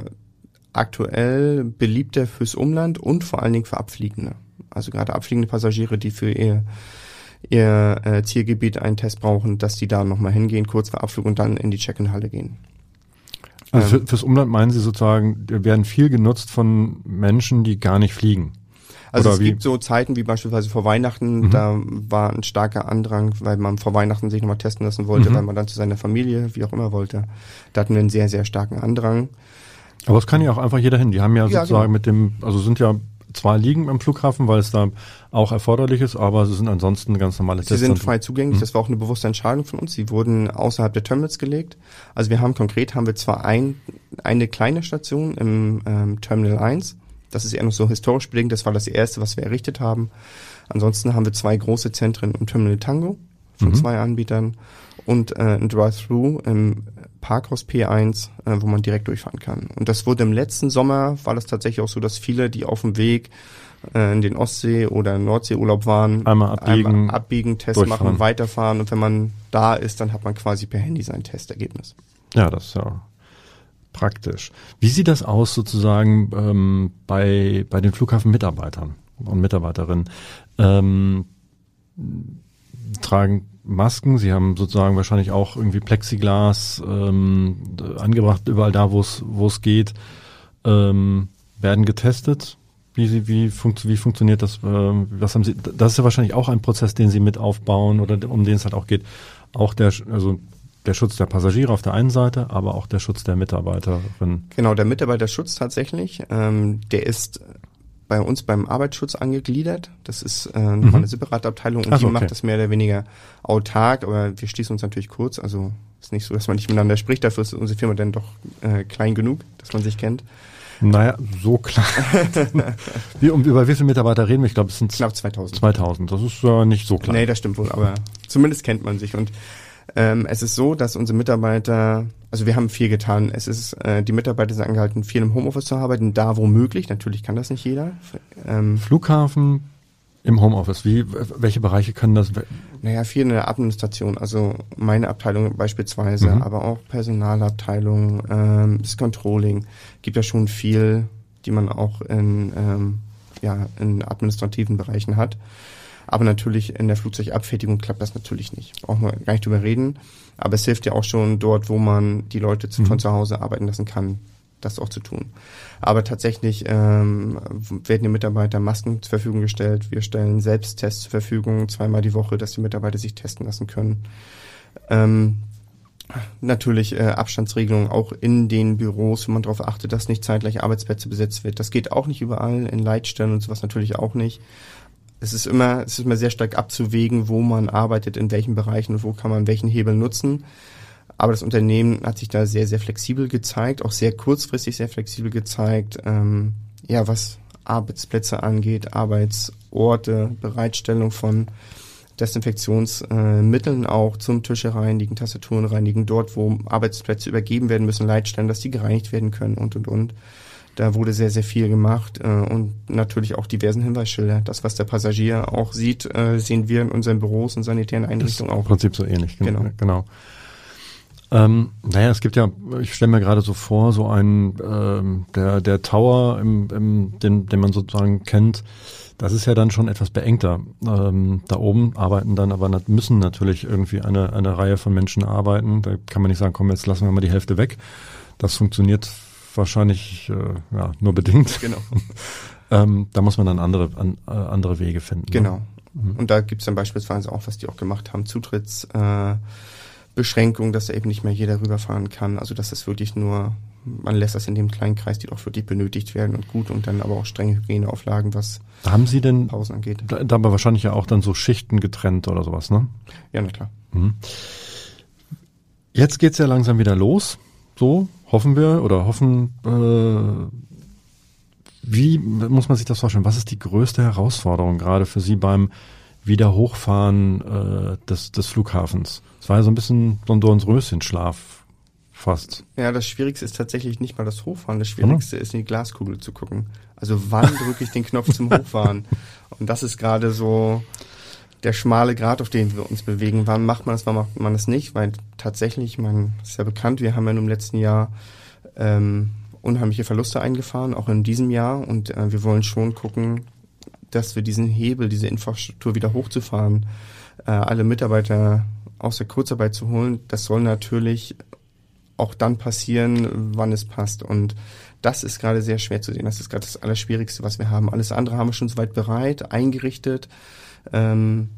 aktuell beliebter fürs Umland und vor allen Dingen für Abfliegende. Also gerade abfliegende Passagiere, die für ihr ihr äh, Zielgebiet einen Test brauchen, dass die da nochmal hingehen, kurz vor Abflug und dann in die Check-in-Halle gehen. Also für, fürs Umland meinen Sie sozusagen, werden viel genutzt von Menschen, die gar nicht fliegen. Also Oder es wie? gibt so Zeiten wie beispielsweise vor Weihnachten, Mhm. da war ein starker Andrang, weil man vor Weihnachten sich nochmal testen lassen wollte, Mhm. weil man dann zu seiner Familie, wie auch immer wollte. Da hatten wir einen sehr, sehr starken Andrang. Aber es kann ja auch einfach jeder hin. Die haben ja, Ja, sozusagen genau. mit dem, also sind ja zwar liegen am Flughafen, weil es da auch erforderlich ist, aber sie sind ansonsten ganz normale Sie sind frei zugänglich, Mhm. das war auch eine bewusste Entscheidung von uns. Sie wurden außerhalb der Terminals gelegt. Also wir haben konkret, haben wir zwar ein, eine kleine Station im ähm, Terminal 1, das ist eher noch so historisch bedingt, das war das erste, was wir errichtet haben. Ansonsten haben wir zwei große Zentren im Terminal Tango von Mhm. zwei Anbietern und äh, ein Drive-Thru im Parkhaus P1, äh, wo man direkt durchfahren kann. Und das wurde im letzten Sommer, war das tatsächlich auch so, dass viele, die auf dem Weg äh, in den Ostsee- oder Nordseeurlaub waren, Einmal abbiegen, einmal abbiegen, Test machen, weiterfahren und wenn man da ist, dann hat man quasi per Handy sein Testergebnis. Ja, das ist ja praktisch. Wie sieht das aus sozusagen ähm, bei, bei den Flughafenmitarbeitern und Mitarbeiterinnen? Ähm, tragen Masken, sie haben sozusagen wahrscheinlich auch irgendwie Plexiglas ähm, angebracht, überall da, wo es geht, ähm, werden getestet. Wie, wie, funkt, wie funktioniert das? Ähm, was haben Sie? Das ist ja wahrscheinlich auch ein Prozess, den Sie mit aufbauen oder um den es halt auch geht. Auch der, also der Schutz der Passagiere auf der einen Seite, aber auch der Schutz der Mitarbeiterin. Genau, der Mitarbeiterschutz tatsächlich, ähm, der ist bei uns beim Arbeitsschutz angegliedert. Das ist äh, nochmal Mhm. eine separate Abteilung und Ach die okay. macht das mehr oder weniger autark, aber wir schließen uns natürlich kurz. Also ist nicht so, dass man nicht miteinander spricht, dafür ist unsere Firma dann doch äh, klein genug, dass man sich kennt. Naja, so klar. wie, um, über wie viele Mitarbeiter reden wir? Ich glaube, es sind Knapp 2000. 2000. Das ist äh, nicht so klar. Nee, das stimmt wohl, aber zumindest kennt man sich. Und ähm, es ist so, dass unsere Mitarbeiter, also wir haben viel getan. Es ist, äh, die Mitarbeiter sind angehalten, viel im Homeoffice zu arbeiten, da wo möglich. Natürlich kann das nicht jeder. Ähm, Flughafen im Homeoffice. Wie, welche Bereiche können das? naja, viel in der Administration. Also meine Abteilung beispielsweise, Mhm. aber auch Personalabteilung, ähm, das Controlling. Gibt ja schon viel, die man auch in, ähm, ja, in administrativen Bereichen hat. Aber natürlich in der Flugzeugabfertigung klappt das natürlich nicht. Brauchen wir gar nicht drüber reden. Aber es hilft ja auch schon dort, wo man die Leute zu, von Mhm. zu Hause arbeiten lassen kann, das auch zu tun. Aber tatsächlich ähm, werden den Mitarbeitern Masken zur Verfügung gestellt. Wir stellen Selbsttests zur Verfügung, zweimal die Woche, dass die Mitarbeiter sich testen lassen können. Ähm, natürlich äh, Abstandsregelungen auch in den Büros, wo man darauf achtet, dass nicht zeitgleich Arbeitsplätze besetzt wird. Das geht auch nicht überall, in Leitstellen und sowas natürlich auch nicht. Es ist immer, es ist immer sehr stark abzuwägen, wo man arbeitet, in welchen Bereichen und wo kann man welchen Hebel nutzen. Aber das Unternehmen hat sich da sehr, sehr flexibel gezeigt, auch sehr kurzfristig sehr flexibel gezeigt, ähm, ja, was Arbeitsplätze angeht, Arbeitsorte, Bereitstellung von Desinfektionsmitteln Mitteln auch zum Tische reinigen, Tastaturen reinigen, dort, wo Arbeitsplätze übergeben werden müssen, Leitstellen, dass die gereinigt werden können und, und, und. Da wurde sehr, sehr viel gemacht äh, und natürlich auch diversen Hinweisschilder. Das, was der Passagier auch sieht, äh, sehen wir in unseren Büros und sanitären ist Einrichtungen im auch. Prinzip so ähnlich. Gen- Genau. genau. Ähm, naja, es gibt ja, ich stelle mir gerade so vor, so ein ähm, der der Tower, im, im, den, den man sozusagen kennt, das ist ja dann schon etwas beengter. Ähm, da oben arbeiten dann aber müssen natürlich irgendwie eine eine Reihe von Menschen arbeiten. Da kann man nicht sagen, komm, jetzt lassen wir mal die Hälfte weg. Das funktioniert wahrscheinlich äh, ja, nur bedingt. Genau. Ähm, da muss man dann andere an, äh, andere Wege finden. ne? Genau. Mhm. Und da gibt's dann beispielsweise auch, was die auch gemacht haben, Zutrittsbeschränkungen, äh, dass da eben nicht mehr jeder rüberfahren kann. Also dass das wirklich nur, man lässt das in dem kleinen Kreis, die doch wirklich benötigt werden und gut und dann aber auch strenge Hygieneauflagen, was Haben Sie denn Pausen angeht. da, dabei wahrscheinlich ja auch dann so Schichten getrennt oder sowas, ne? Ja, na klar. Mhm. Jetzt geht's ja langsam wieder los. So hoffen wir oder hoffen. Äh, wie muss man sich das vorstellen? Was ist die größte Herausforderung gerade für Sie beim Wiederhochfahren äh, des, des Flughafens? Es war ja so ein bisschen so ein Dornsröschenschlaf fast. Ja, das Schwierigste ist tatsächlich nicht mal das Hochfahren. Das Schwierigste ist, in die Glaskugel zu gucken. Also wann drücke ich den Knopf zum Hochfahren? Und das ist gerade so der schmale Grat, auf den wir uns bewegen. Wann macht man das, wann macht man das nicht? Weil tatsächlich, man ist ja bekannt, wir haben ja im letzten Jahr ähm, unheimliche Verluste eingefahren, auch in diesem Jahr. Und äh, wir wollen schon gucken, dass wir diesen Hebel, diese Infrastruktur wieder hochzufahren, äh, alle Mitarbeiter aus der Kurzarbeit zu holen, das soll natürlich auch dann passieren, wann es passt. Und das ist gerade sehr schwer zu sehen. Das ist gerade das Allerschwierigste, was wir haben. Alles andere haben wir schon soweit bereit, eingerichtet. Ähm,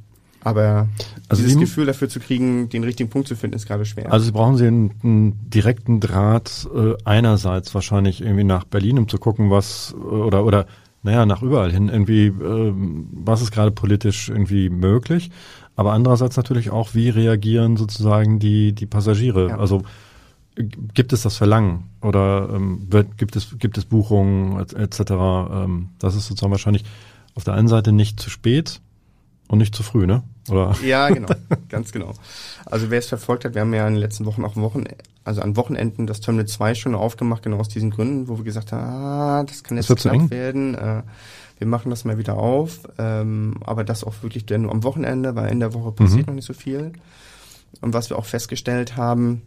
aber also dieses Gefühl dafür zu kriegen, den richtigen Punkt zu finden, ist gerade schwer. Also Sie brauchen Sie einen, einen direkten Draht äh, einerseits wahrscheinlich irgendwie nach Berlin, um zu gucken, was oder oder naja, nach überall hin irgendwie, äh, was ist gerade politisch irgendwie möglich. Aber andererseits natürlich auch, wie reagieren sozusagen die, die Passagiere? Ja. Also gibt es das Verlangen oder ähm, wird, gibt es gibt es Buchungen etc. Et ähm, das ist sozusagen wahrscheinlich auf der einen Seite nicht zu spät und nicht zu früh, ne? Oder? Ja, genau, ganz genau. Also wer es verfolgt hat, wir haben ja in den letzten Wochen auch Wochen, also an Wochenenden das Terminal 2 schon aufgemacht, genau aus diesen Gründen, wo wir gesagt haben, ah, das kann jetzt das knapp werden. Äh, wir machen das mal wieder auf, ähm, aber das auch wirklich nur am Wochenende, weil in der Woche passiert mhm. noch nicht so viel. Und was wir auch festgestellt haben,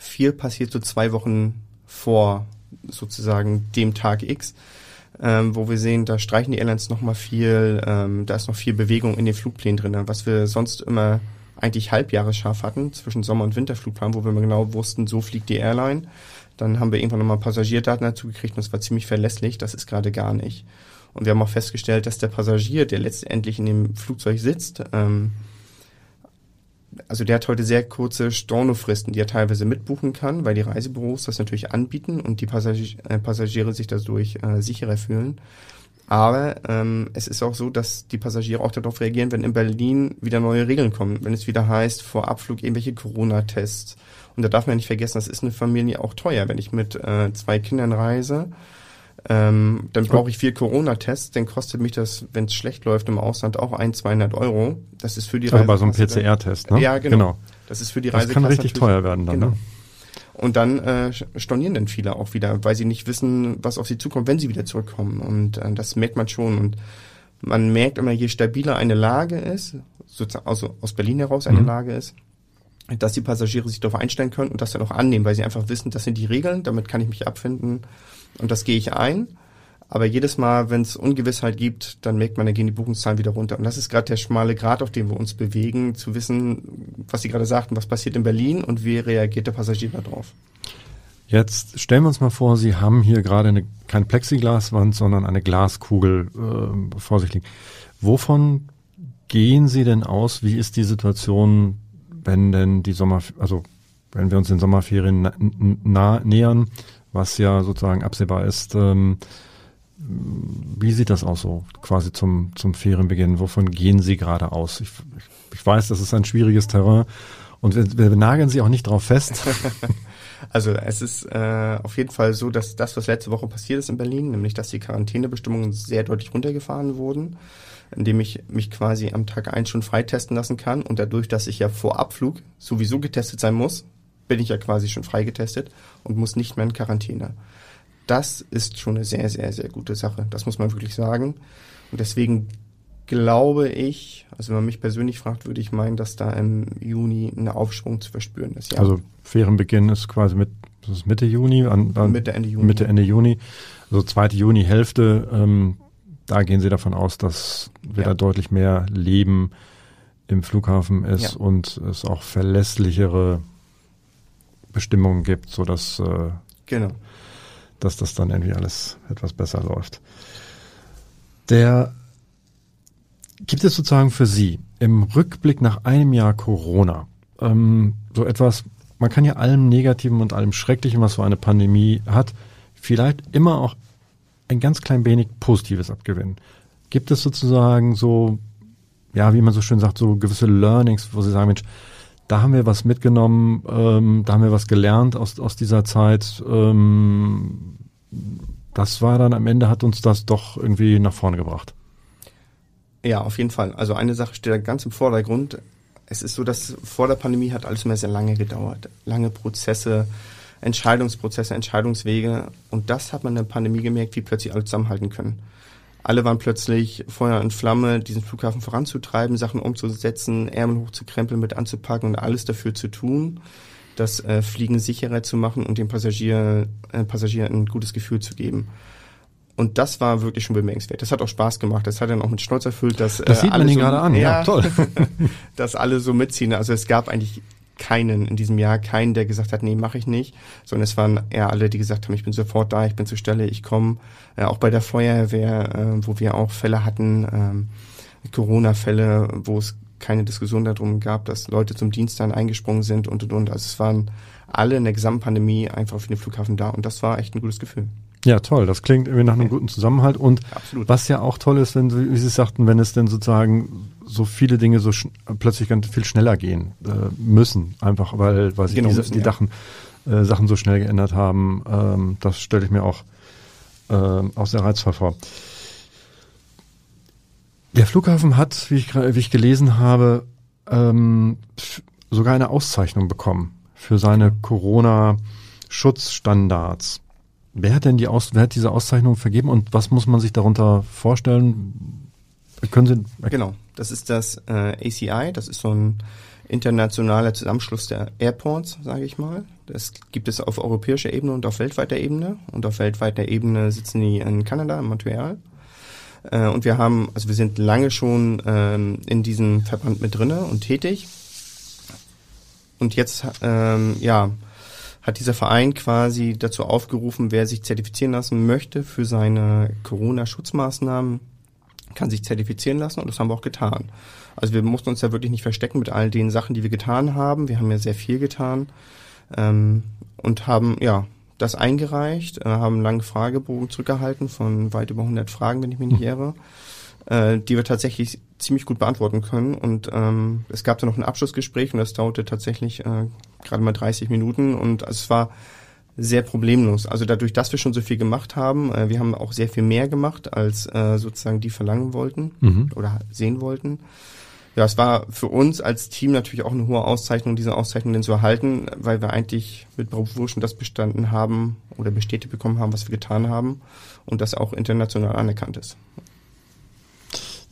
viel passiert so zwei Wochen vor sozusagen dem Tag X, ähm, wo wir sehen, da streichen die Airlines noch mal viel, ähm, da ist noch viel Bewegung in den Flugplänen drin, was wir sonst immer eigentlich halbjahresscharf hatten zwischen Sommer- und Winterflugplan, wo wir genau wussten, so fliegt die Airline. Dann haben wir irgendwann nochmal Passagierdaten dazu gekriegt und das war ziemlich verlässlich. Das ist gerade gar nicht. Und wir haben auch festgestellt, dass der Passagier, der letztendlich in dem Flugzeug sitzt, ähm, also der hat heute sehr kurze Stornofristen, die er teilweise mitbuchen kann, weil die Reisebüros das natürlich anbieten und die Passagier, äh, Passagiere sich dadurch äh, sicherer fühlen. Aber ähm, es ist auch so, dass die Passagiere auch darauf reagieren, wenn in Berlin wieder neue Regeln kommen, wenn es wieder heißt, vor Abflug irgendwelche Corona-Tests. Und da darf man nicht vergessen, das ist eine Familie auch teuer, wenn ich mit äh, zwei Kindern reise ähm, dann brauche ich vier Corona-Tests, dann kostet mich das, wenn es schlecht läuft im Ausland, auch ein, 200 Euro. Das ist für die Reise. bei so einem PCR-Test, ne? Ja, genau. genau. Das ist für die Reise. Das kann richtig teuer werden dann, genau. ne? Und dann äh, stornieren dann viele auch wieder, weil sie nicht wissen, was auf sie zukommt, wenn sie wieder zurückkommen. Und äh, das merkt man schon. Und man merkt immer, je stabiler eine Lage ist, sozusagen also aus Berlin heraus eine mhm. Lage ist, dass die Passagiere sich darauf einstellen können und das dann auch annehmen, weil sie einfach wissen, das sind die Regeln, damit kann ich mich abfinden und das gehe ich ein. Aber jedes Mal, wenn es Ungewissheit gibt, dann merkt man, dann gehen die Buchungszahlen wieder runter. Und das ist gerade der schmale Grad, auf dem wir uns bewegen, zu wissen, was Sie gerade sagten, was passiert in Berlin und wie reagiert der Passagier darauf. Jetzt stellen wir uns mal vor, Sie haben hier gerade eine, keine Plexiglaswand, sondern eine Glaskugel äh, vor sich liegen. Wovon gehen Sie denn aus? Wie ist die Situation, wenn denn die Sommer, also wenn wir uns den Sommerferien nähern? Was ja sozusagen absehbar ist. Ähm, wie sieht das aus so quasi zum, zum Ferienbeginn? Wovon gehen Sie gerade aus? Ich, ich weiß, das ist ein schwieriges Terrain und wir, wir nageln Sie auch nicht drauf fest. Also es ist äh, auf jeden Fall so, dass das, was letzte Woche passiert ist in Berlin, nämlich dass die Quarantänebestimmungen sehr deutlich runtergefahren wurden, indem ich mich quasi am Tag eins schon freitesten lassen kann und dadurch, dass ich ja vor Abflug sowieso getestet sein muss, bin ich ja quasi schon freigetestet und muss nicht mehr in Quarantäne. Das ist schon eine sehr, sehr, sehr gute Sache. Das muss man wirklich sagen. Und deswegen glaube ich, also wenn man mich persönlich fragt, würde ich meinen, dass da im Juni ein Aufschwung zu verspüren ist. Ja. Also Ferienbeginn ist quasi mit das ist Mitte Juni, an, an Mitte Ende Juni. Mitte Ende Juni, also zweite Juni Hälfte. Ähm, da gehen Sie davon aus, dass wieder ja. deutlich mehr Leben im Flughafen ist ja. und es auch verlässlichere Bestimmungen gibt, so dass, äh, genau. dass das dann irgendwie alles etwas besser läuft. Der gibt es sozusagen für Sie im Rückblick nach einem Jahr Corona ähm, so etwas, man kann ja allem Negativen und allem Schrecklichen, was so eine Pandemie hat, vielleicht immer auch ein ganz klein wenig Positives abgewinnen. Gibt es sozusagen so, ja, wie man so schön sagt, so gewisse Learnings, wo Sie sagen, Mensch, da haben wir was mitgenommen, ähm, da haben wir was gelernt aus, aus dieser Zeit. Ähm, das war dann am Ende, hat uns das doch irgendwie nach vorne gebracht. Ja, auf jeden Fall. Also eine Sache steht da ganz im Vordergrund. Es ist so, dass vor der Pandemie hat alles immer sehr lange gedauert. Lange Prozesse, Entscheidungsprozesse, Entscheidungswege. Und das hat man in der Pandemie gemerkt, wie plötzlich alle zusammenhalten können. Alle waren plötzlich Feuer und Flamme, diesen Flughafen voranzutreiben, Sachen umzusetzen, Ärmel hochzukrempeln, mit anzupacken und alles dafür zu tun, das äh, Fliegen sicherer zu machen und dem Passagier, äh, Passagier ein gutes Gefühl zu geben. Und das war wirklich schon bemerkenswert. Das hat auch Spaß gemacht. Das hat dann auch mit Stolz erfüllt, dass das äh, man so, gerade an. Ja, ja toll. dass alle so mitziehen. Also es gab eigentlich keinen in diesem Jahr, keinen, der gesagt hat, nee, mache ich nicht, sondern es waren eher alle, die gesagt haben, ich bin sofort da, ich bin zur Stelle, ich komme. Äh, auch bei der Feuerwehr, äh, wo wir auch Fälle hatten, ähm, Corona-Fälle, wo es keine Diskussion darum gab, dass Leute zum Dienst dann eingesprungen sind und und und. Also es waren alle in der gesamten Pandemie einfach für den Flughafen da und das war echt ein gutes Gefühl. Ja, toll. Das klingt irgendwie nach einem guten Zusammenhalt. Und Absolut. was ja auch toll ist, wenn wie Sie sagten, wenn es denn sozusagen so viele Dinge so plötzlich ganz viel schneller gehen äh, müssen, einfach weil, weil sich genau, diese, die ja. Sachen, äh, Sachen so schnell geändert haben. Ähm, das stelle ich mir auch, äh, auch sehr reizvoll vor. Der Flughafen hat, wie ich, wie ich gelesen habe, ähm, sogar eine Auszeichnung bekommen für seine Corona-Schutzstandards. Wer hat denn die Aus, wer hat diese Auszeichnung vergeben und was muss man sich darunter vorstellen? Können Sie genau, das ist das äh, ACI, das ist so ein internationaler Zusammenschluss der Airports, sage ich mal. Das gibt es auf europäischer Ebene und auf weltweiter Ebene. Und auf weltweiter Ebene sitzen die in Kanada, in Montreal. Äh, und wir haben, also wir sind lange schon ähm, in diesem Verband mit drinne und tätig. Und jetzt, ähm, ja, hat dieser Verein quasi dazu aufgerufen, wer sich zertifizieren lassen möchte für seine Corona-Schutzmaßnahmen, kann sich zertifizieren lassen und das haben wir auch getan. Also wir mussten uns ja wirklich nicht verstecken mit all den Sachen, die wir getan haben. Wir haben ja sehr viel getan ähm, und haben ja das eingereicht, äh, haben einen langen Fragebogen zurückgehalten von weit über 100 Fragen, wenn ich mich nicht irre, äh, die wir tatsächlich ziemlich gut beantworten können. Und ähm, es gab dann noch ein Abschlussgespräch und das dauerte tatsächlich äh, gerade mal 30 Minuten und es war sehr problemlos. Also dadurch, dass wir schon so viel gemacht haben, äh, wir haben auch sehr viel mehr gemacht, als äh, sozusagen die verlangen wollten mhm. oder sehen wollten. Ja, es war für uns als Team natürlich auch eine hohe Auszeichnung, diese Auszeichnung denn zu erhalten, weil wir eigentlich mit Bravour schon das bestanden haben oder bestätigt bekommen haben, was wir getan haben und das auch international anerkannt ist.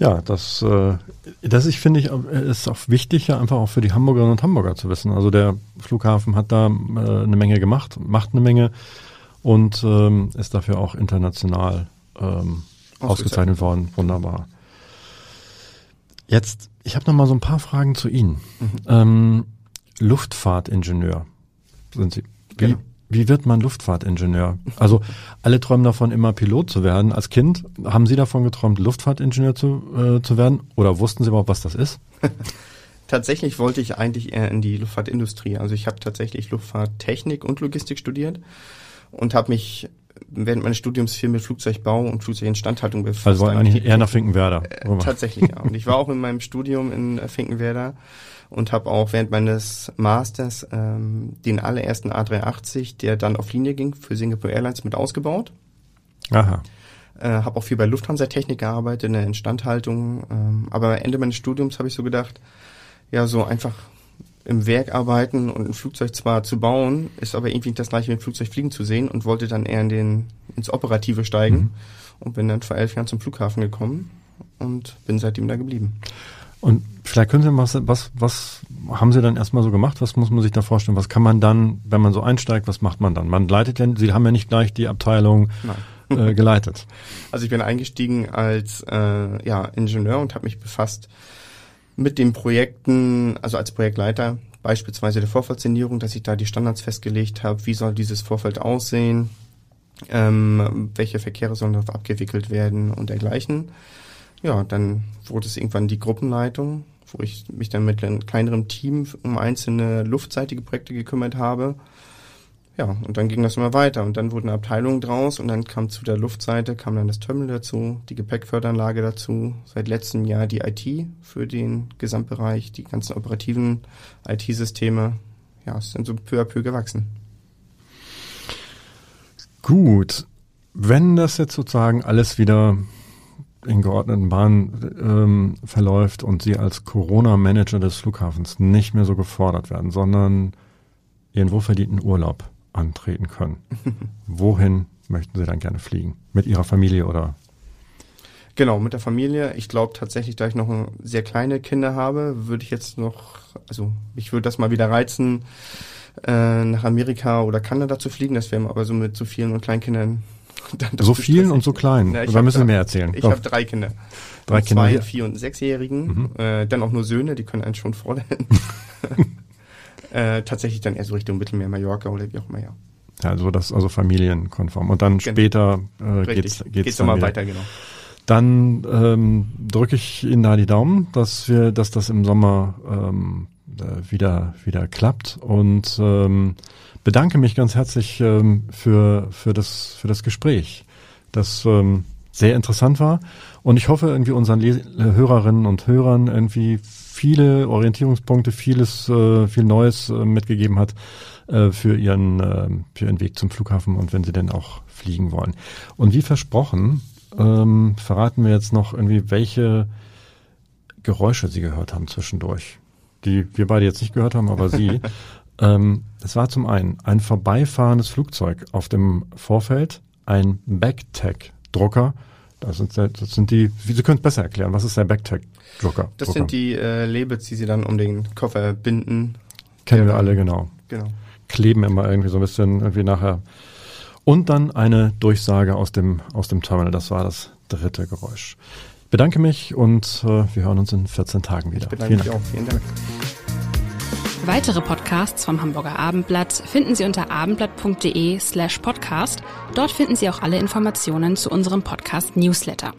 Ja, das, äh, das ich finde ich ist auch wichtig, ja einfach auch für die Hamburgerinnen und Hamburger zu wissen. Also der Flughafen hat da äh, eine Menge gemacht, macht eine Menge und ähm, ist dafür auch international ähm, ausgezeichnet worden. Wunderbar. Jetzt, ich habe noch mal so ein paar Fragen zu Ihnen. Mhm. Ähm, Luftfahrtingenieur sind Sie. Wie, genau. Wie wird man Luftfahrtingenieur? Also alle träumen davon, immer Pilot zu werden. Als Kind haben Sie davon geträumt, Luftfahrtingenieur zu, äh, zu werden? Oder wussten Sie überhaupt, was das ist? tatsächlich wollte ich eigentlich eher in die Luftfahrtindustrie. Also ich habe tatsächlich Luftfahrttechnik und Logistik studiert und habe mich während meines Studiums viel mit Flugzeugbau und Flugzeuginstandhaltung befasst. Also eigentlich eher nach Finkenwerder. Äh, tatsächlich, ja. Und ich war auch in meinem Studium in Finkenwerder und habe auch während meines Masters ähm, den allerersten A380, der dann auf Linie ging, für Singapore Airlines mit ausgebaut. Aha. Äh, habe auch viel bei Lufthansa-Technik gearbeitet, in der Instandhaltung. Ähm, aber am Ende meines Studiums habe ich so gedacht, ja, so einfach im Werk arbeiten und ein Flugzeug zwar zu bauen, ist aber irgendwie nicht das gleiche wie ein Flugzeug fliegen zu sehen und wollte dann eher in den, ins Operative steigen mhm. und bin dann vor elf Jahren zum Flughafen gekommen und bin seitdem da geblieben. Und vielleicht können Sie was, was, was haben Sie dann erstmal so gemacht? Was muss man sich da vorstellen? Was kann man dann, wenn man so einsteigt, was macht man dann? Man leitet ja, Sie haben ja nicht gleich die Abteilung äh, geleitet. Also ich bin eingestiegen als äh, ja, Ingenieur und habe mich befasst mit den Projekten, also als Projektleiter, beispielsweise der Vorfeldsanierung, dass ich da die Standards festgelegt habe, wie soll dieses Vorfeld aussehen, ähm, welche Verkehre sollen darauf abgewickelt werden und dergleichen ja, dann wurde es irgendwann die Gruppenleitung, wo ich mich dann mit einem kleineren Team um einzelne luftseitige Projekte gekümmert habe. Ja, und dann ging das immer weiter und dann wurden Abteilungen draus und dann kam zu der Luftseite, kam dann das Terminal dazu, die Gepäckförderanlage dazu, seit letztem Jahr die IT für den Gesamtbereich, die ganzen operativen IT-Systeme. Ja, es sind so peu à peu gewachsen. Gut. Wenn das jetzt sozusagen alles wieder in geordneten Bahnen ähm, verläuft und Sie als Corona-Manager des Flughafens nicht mehr so gefordert werden, sondern Ihren wohlverdienten Urlaub antreten können. Wohin möchten Sie dann gerne fliegen? Mit Ihrer Familie oder? Genau, mit der Familie. Ich glaube tatsächlich, da ich noch sehr kleine Kinder habe, würde ich jetzt noch, also ich würde das mal wieder reizen, äh, nach Amerika oder Kanada zu fliegen. Das wäre aber so mit so vielen und Kleinkindern. So vielen und so kleinen. Ja, da müssen wir mehr erzählen. Ich habe drei Kinder. Drei Kinder. Zwei, vier und sechsjährigen. Mhm. Äh, dann auch nur Söhne, die können einen schon fordern. äh, tatsächlich dann eher so Richtung Mittelmeer, Mallorca oder wie auch immer, ja. Ja, also das also familienkonform. Und dann genau. später äh, geht's geht's, geht's dann mal weiter, genau. Dann ähm, drücke ich Ihnen da die Daumen, dass wir, dass das im Sommer ähm, äh, wieder wieder klappt. Und ähm, bedanke mich ganz herzlich ähm, für für das für das Gespräch, das ähm, sehr interessant war. Und ich hoffe irgendwie unseren Les Hörerinnen und Hörern irgendwie viele Orientierungspunkte, vieles äh, viel Neues äh, mitgegeben hat äh, für ihren äh, für ihren Weg zum Flughafen und wenn sie denn auch fliegen wollen. Und wie versprochen ähm, verraten wir jetzt noch irgendwie welche Geräusche Sie gehört haben zwischendurch, die wir beide jetzt nicht gehört haben, aber Sie. ähm, es war zum einen ein vorbeifahrendes Flugzeug auf dem Vorfeld, ein Backtag-Drucker. Das sind, das sind die, Sie können es besser erklären, was ist der Backtag-Drucker? Das sind die äh, Labels, die Sie dann um den Koffer binden. Kennen wir alle, genau. Genau. Kleben immer irgendwie so ein bisschen irgendwie nachher. Und dann eine Durchsage aus dem, aus dem Terminal. Das war das dritte Geräusch. Ich bedanke mich und äh, wir hören uns in 14 Tagen wieder. Ich bedanke Vielen mich Dank. auch. Vielen Dank. Weitere Podcasts vom Hamburger Abendblatt finden Sie unter abendblatt.de slash podcast. Dort finden Sie auch alle Informationen zu unserem Podcast Newsletter.